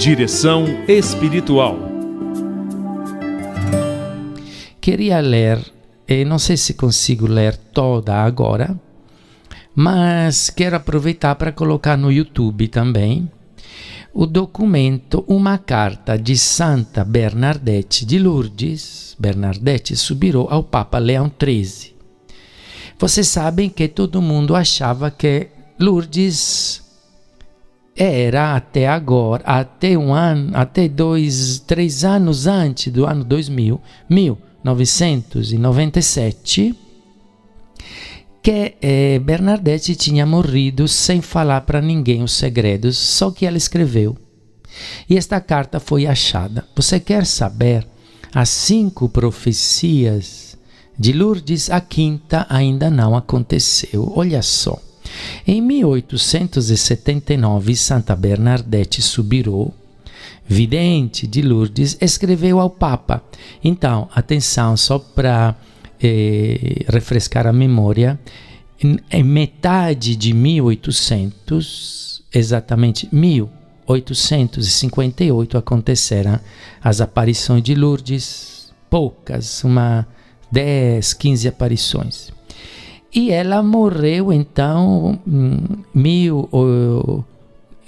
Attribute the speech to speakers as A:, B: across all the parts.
A: Direção espiritual.
B: Queria ler, e não sei se consigo ler toda agora, mas quero aproveitar para colocar no YouTube também o documento Uma Carta de Santa Bernadette de Lourdes, Bernadette subirou ao Papa Leão XIII. Vocês sabem que todo mundo achava que Lourdes era até agora, até um ano, até dois, três anos antes do ano 2000, 1997, que eh, Bernadette tinha morrido sem falar para ninguém os segredos, só que ela escreveu. E esta carta foi achada. Você quer saber as cinco profecias de Lourdes? A quinta ainda não aconteceu. Olha só. Em 1879, Santa Bernadette Subirô, vidente de Lourdes, escreveu ao Papa. Então, atenção, só para eh, refrescar a memória, em, em metade de 1800, exatamente 1858, aconteceram as aparições de Lourdes, poucas, uma 10, 15 aparições. E ela morreu então mil,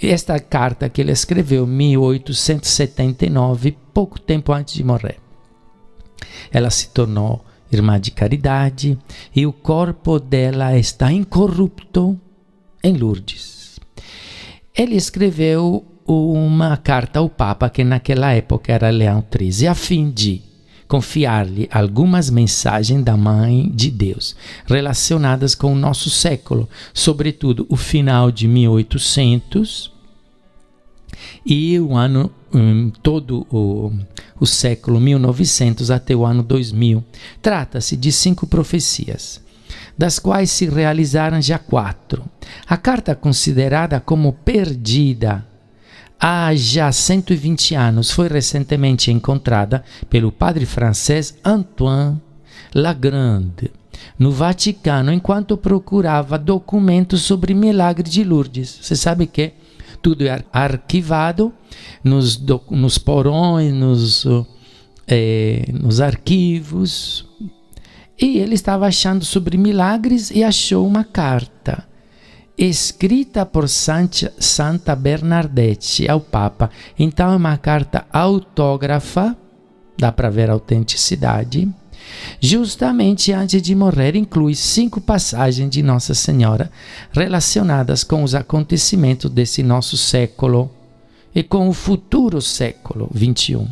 B: esta carta que ele escreveu 1879, pouco tempo antes de morrer. Ela se tornou irmã de caridade, e o corpo dela está incorrupto em Lourdes. Ele escreveu uma carta ao Papa, que naquela época era Leão XIII, a fim de confiar-lhe algumas mensagens da Mãe de Deus relacionadas com o nosso século, sobretudo o final de 1800 e o ano um, todo o, o século 1900 até o ano 2000. Trata-se de cinco profecias, das quais se realizaram já quatro. A carta considerada como perdida há já 120 anos foi recentemente encontrada pelo padre francês Antoine Lagrande no Vaticano enquanto procurava documentos sobre milagre de Lourdes. Você sabe que tudo é arquivado nos, nos porões, nos, é, nos arquivos. E ele estava achando sobre milagres e achou uma carta escrita por Santa Bernadette ao Papa. Então é uma carta autógrafa, dá para ver a autenticidade Justamente antes de morrer, inclui cinco passagens de Nossa Senhora relacionadas com os acontecimentos desse nosso século e com o futuro século 21,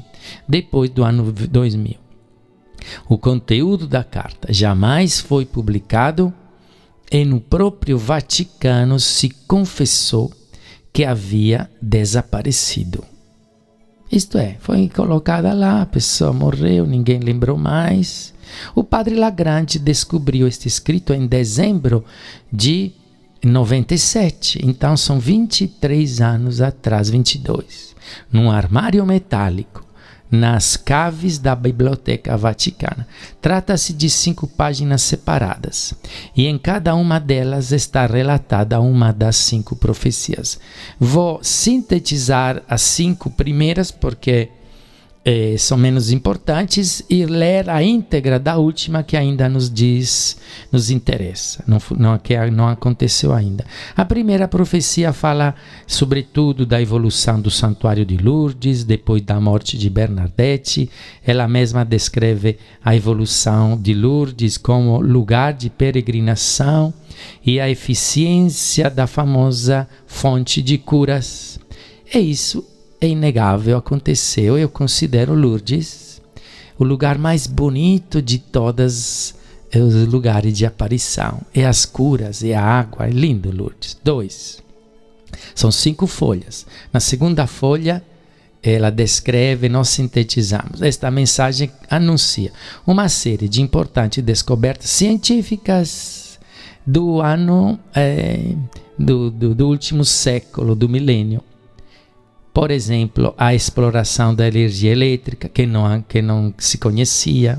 B: depois do ano 2000. O conteúdo da carta jamais foi publicado e no próprio Vaticano se confessou que havia desaparecido. Isto é, foi colocada lá, a pessoa morreu, ninguém lembrou mais. O padre Lagrande descobriu este escrito em dezembro de 97, então são 23 anos atrás, 22, num armário metálico nas caves da Biblioteca Vaticana. Trata-se de cinco páginas separadas, e em cada uma delas está relatada uma das cinco profecias. Vou sintetizar as cinco primeiras, porque eh, são menos importantes e ler a íntegra da última que ainda nos diz, nos interessa, não, não, que não aconteceu ainda. A primeira profecia fala sobretudo da evolução do santuário de Lourdes, depois da morte de Bernadette. Ela mesma descreve a evolução de Lourdes como lugar de peregrinação e a eficiência da famosa fonte de curas. É isso é inegável, aconteceu. Eu considero Lourdes o lugar mais bonito de todos os lugares de aparição. É as curas, é a água, é lindo Lourdes. Dois. São cinco folhas. Na segunda folha, ela descreve, nós sintetizamos. Esta mensagem anuncia uma série de importantes descobertas científicas do ano é, do, do, do último século, do milênio por exemplo, a exploração da energia elétrica, que não, que não se conhecia,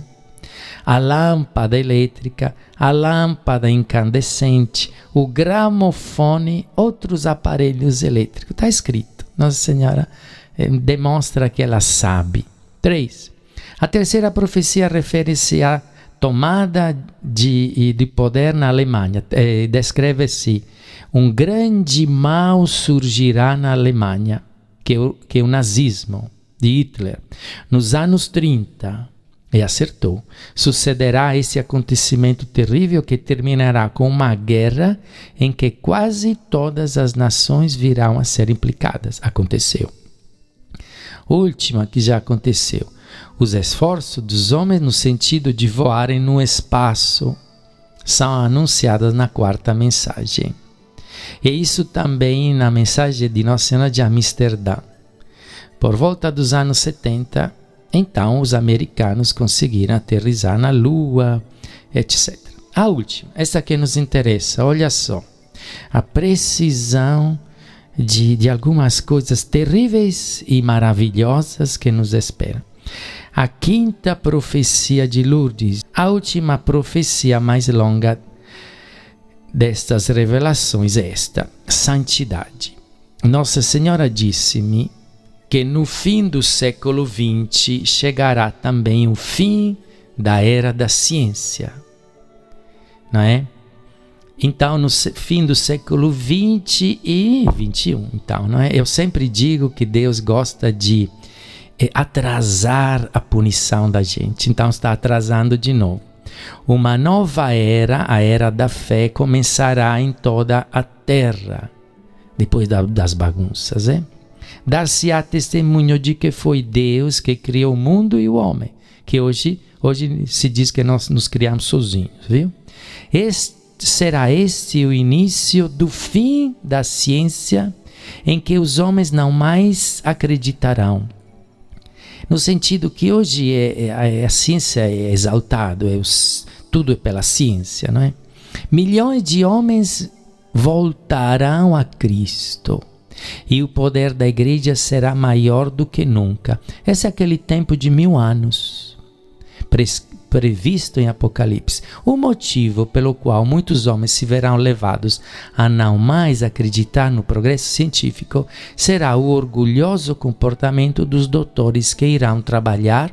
B: a lâmpada elétrica, a lâmpada incandescente, o gramofone, outros aparelhos elétricos. Está escrito. Nossa Senhora eh, demonstra que ela sabe. 3. A terceira profecia refere-se à tomada de, de poder na Alemanha. Eh, Descreve-se um grande mal surgirá na Alemanha, que, que é o nazismo de Hitler. Nos anos 30, e acertou. Sucederá esse acontecimento terrível que terminará com uma guerra em que quase todas as nações virão a ser implicadas. Aconteceu. Última que já aconteceu. Os esforços dos homens no sentido de voarem no espaço são anunciados na quarta mensagem. E isso também na mensagem de Nossa Senhora de Amsterdã. Por volta dos anos 70, então os americanos conseguiram aterrizar na Lua, etc. A última, essa que nos interessa, olha só. A precisão de, de algumas coisas terríveis e maravilhosas que nos esperam. A quinta profecia de Lourdes, a última profecia mais longa destas revelações é esta: santidade. Nossa Senhora disse-me que no fim do século XX chegará também o fim da era da ciência, não é? Então, no fim do século XX e XXI, então, não é? Eu sempre digo que Deus gosta de é, atrasar a punição da gente. Então, está atrasando de novo. Uma nova era, a era da fé, começará em toda a terra, depois da, das bagunças, é? dar-se-á testemunho de que foi Deus que criou o mundo e o homem, que hoje, hoje se diz que nós nos criamos sozinhos, viu? Este, será este o início do fim da ciência, em que os homens não mais acreditarão. No sentido que hoje é, é, a ciência é exaltado, é tudo é pela ciência, não é? Milhões de homens voltarão a Cristo e o poder da igreja será maior do que nunca. Esse é aquele tempo de mil anos previsto em Apocalipse. O motivo pelo qual muitos homens se verão levados a não mais acreditar no progresso científico será o orgulhoso comportamento dos doutores que irão trabalhar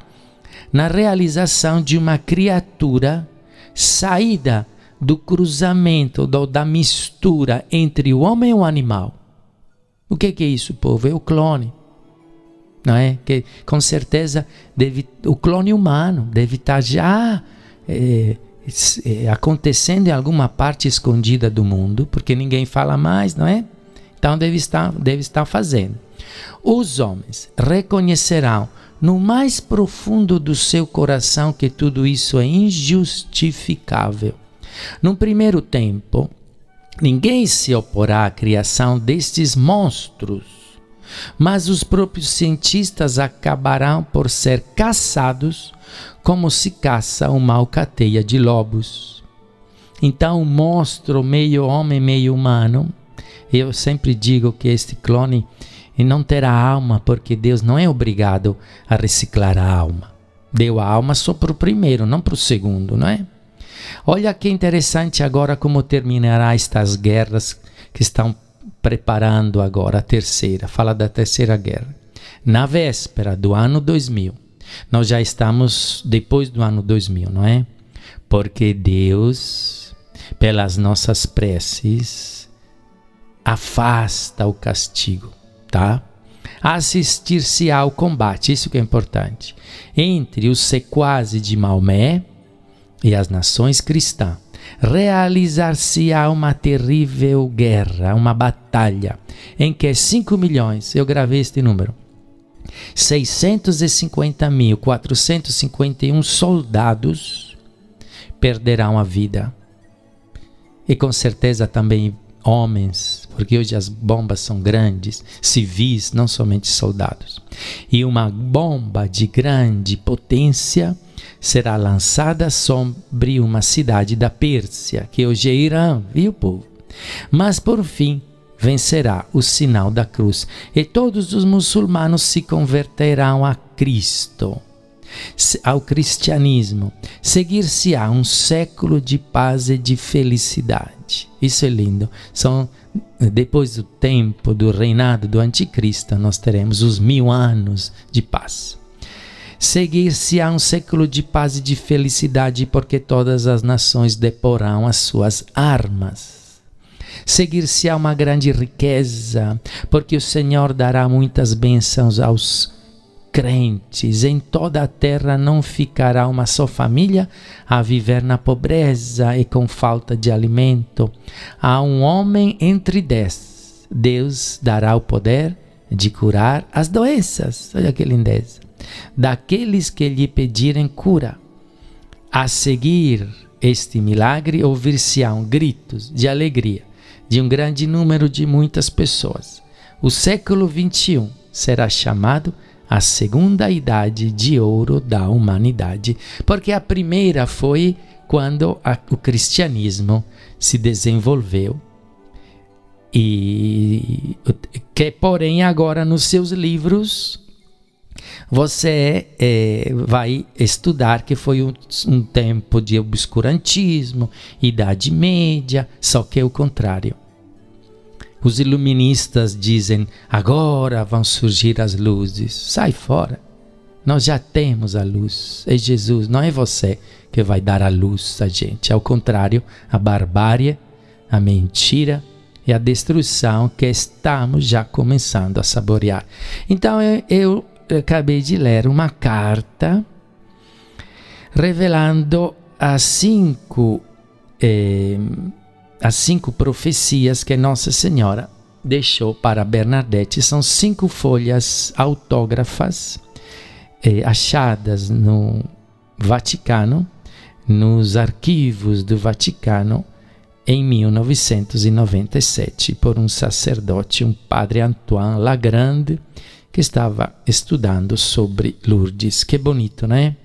B: na realização de uma criatura saída do cruzamento, da mistura entre o homem e o animal. O que é isso, povo? É o clone. Não é? Que com certeza deve, o clone humano deve estar já é, é, acontecendo em alguma parte escondida do mundo, porque ninguém fala mais, não é? Então deve estar, deve estar fazendo. Os homens reconhecerão no mais profundo do seu coração que tudo isso é injustificável. Num primeiro tempo, Ninguém se oporá à criação destes monstros, mas os próprios cientistas acabarão por ser caçados como se caça uma alcateia de lobos. Então, o monstro meio homem, meio humano, eu sempre digo que este clone não terá alma, porque Deus não é obrigado a reciclar a alma. Deu a alma só para o primeiro, não para o segundo, não é? Olha que interessante agora como terminará estas guerras que estão preparando agora a terceira. Fala da terceira guerra. Na véspera do ano 2000. Nós já estamos depois do ano 2000, não é? Porque Deus, pelas nossas preces, afasta o castigo, tá? Assistir-se ao combate, isso que é importante, entre os sequazes de Maomé e as nações cristãs, realizar-se-á uma terrível guerra, uma batalha, em que 5 milhões, eu gravei este número, 650.451 soldados perderão a vida. E com certeza também homens, porque hoje as bombas são grandes, civis, não somente soldados. E uma bomba de grande potência será lançada sobre uma cidade da Pérsia, que hoje é Irã, viu, povo? Mas por fim vencerá o sinal da cruz, e todos os muçulmanos se converterão a Cristo, ao cristianismo. Seguir-se-á um século de paz e de felicidade. Isso é lindo. São depois do tempo do reinado do anticristo, nós teremos os mil anos de paz. Seguir-se-á um século de paz e de felicidade, porque todas as nações deporão as suas armas. Seguir-se-á uma grande riqueza, porque o Senhor dará muitas bênçãos aos crentes. Em toda a terra não ficará uma só família a viver na pobreza e com falta de alimento. Há um homem entre dez. Deus dará o poder de curar as doenças. Olha que lindeza daqueles que lhe pedirem cura. A seguir este milagre, ouvir-se-ão gritos de alegria de um grande número de muitas pessoas. O século 21 será chamado a segunda idade de ouro da humanidade, porque a primeira foi quando a, o cristianismo se desenvolveu e que porém agora nos seus livros você é, vai estudar que foi um, um tempo de obscurantismo, Idade Média, só que é o contrário. Os iluministas dizem: agora vão surgir as luzes. Sai fora. Nós já temos a luz. É Jesus, não é você que vai dar a luz a gente. Ao contrário, a barbárie, a mentira e a destruição que estamos já começando a saborear. Então eu, acabei de ler uma carta revelando as cinco, eh, as cinco profecias que Nossa Senhora deixou para Bernadette. São cinco folhas autógrafas eh, achadas no Vaticano, nos arquivos do Vaticano, em 1997, por um sacerdote, um padre Antoine Lagrande, que estava estudando sobre Lourdes. Que bonito, né?